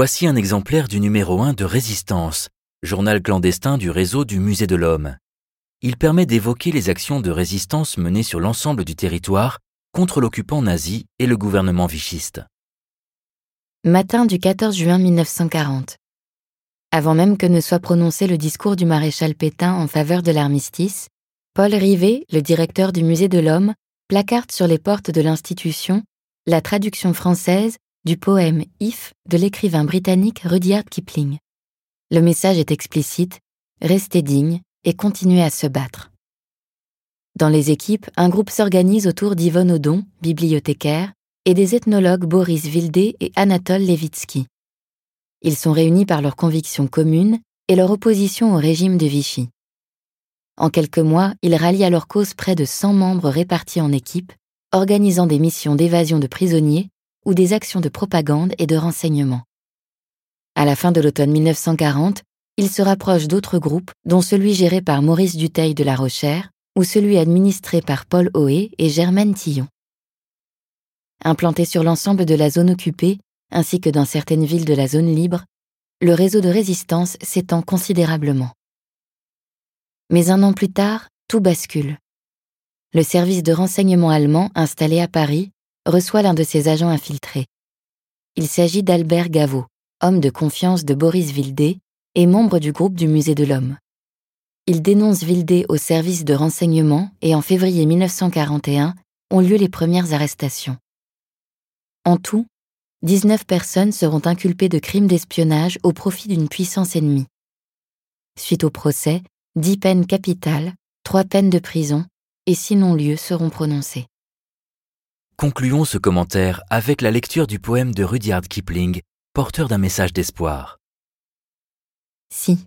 Voici un exemplaire du numéro 1 de Résistance, journal clandestin du réseau du Musée de l'Homme. Il permet d'évoquer les actions de résistance menées sur l'ensemble du territoire contre l'occupant nazi et le gouvernement vichiste. Matin du 14 juin 1940. Avant même que ne soit prononcé le discours du maréchal Pétain en faveur de l'armistice, Paul Rivet, le directeur du Musée de l'Homme, placarde sur les portes de l'institution la traduction française du poème If de l'écrivain britannique Rudyard Kipling. Le message est explicite, restez digne et continuez à se battre. Dans les équipes, un groupe s'organise autour d'Yvonne Odon, bibliothécaire, et des ethnologues Boris Vildé et Anatole Levitsky. Ils sont réunis par leurs convictions communes et leur opposition au régime de Vichy. En quelques mois, ils rallient à leur cause près de 100 membres répartis en équipes, organisant des missions d'évasion de prisonniers ou des actions de propagande et de renseignement. À la fin de l'automne 1940, ils se rapprochent d'autres groupes, dont celui géré par Maurice Dutheil de la Rochère ou celui administré par Paul Hoé et Germaine Tillon. Implanté sur l'ensemble de la zone occupée, ainsi que dans certaines villes de la zone libre, le réseau de résistance s'étend considérablement. Mais un an plus tard, tout bascule. Le service de renseignement allemand installé à Paris reçoit l'un de ses agents infiltrés. Il s'agit d'Albert Gaveau, homme de confiance de Boris Vildé et membre du groupe du Musée de l'Homme. Il dénonce Vildé au service de renseignement et en février 1941 ont lieu les premières arrestations. En tout, 19 personnes seront inculpées de crimes d'espionnage au profit d'une puissance ennemie. Suite au procès, 10 peines capitales, 3 peines de prison et 6 non-lieux seront prononcés. Concluons ce commentaire avec la lecture du poème de Rudyard Kipling, porteur d'un message d'espoir. Si.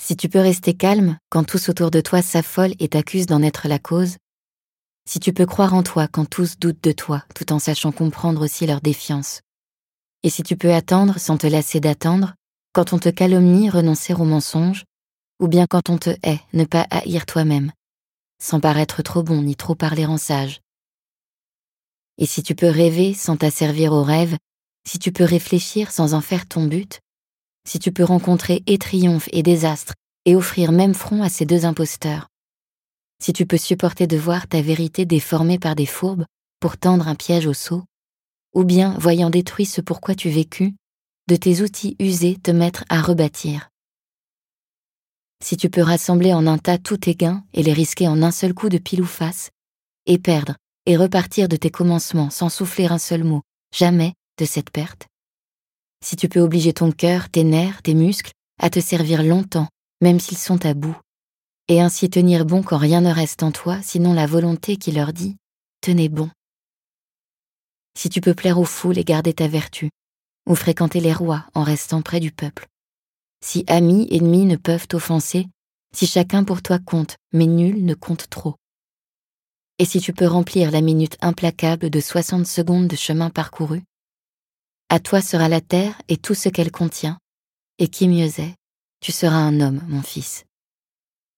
Si tu peux rester calme quand tous autour de toi s'affolent et t'accusent d'en être la cause, si tu peux croire en toi quand tous doutent de toi tout en sachant comprendre aussi leur défiance, et si tu peux attendre sans te lasser d'attendre, quand on te calomnie, renoncer au mensonge, ou bien quand on te hait, ne pas haïr toi-même, sans paraître trop bon ni trop parler en sage, et si tu peux rêver sans t'asservir au rêve, si tu peux réfléchir sans en faire ton but, si tu peux rencontrer et triomphe et désastre et offrir même front à ces deux imposteurs, si tu peux supporter de voir ta vérité déformée par des fourbes pour tendre un piège au sceau, ou bien, voyant détruit ce pourquoi tu vécus, de tes outils usés te mettre à rebâtir. Si tu peux rassembler en un tas tous tes gains et les risquer en un seul coup de pile ou face, et perdre, et repartir de tes commencements sans souffler un seul mot, jamais de cette perte. Si tu peux obliger ton cœur, tes nerfs, tes muscles à te servir longtemps, même s'ils sont à bout, et ainsi tenir bon quand rien ne reste en toi, sinon la volonté qui leur dit Tenez bon. Si tu peux plaire aux foules et garder ta vertu, ou fréquenter les rois en restant près du peuple. Si amis, ennemis ne peuvent t'offenser, si chacun pour toi compte, mais nul ne compte trop et si tu peux remplir la minute implacable de 60 secondes de chemin parcouru, à toi sera la terre et tout ce qu'elle contient, et qui mieux est, tu seras un homme, mon fils.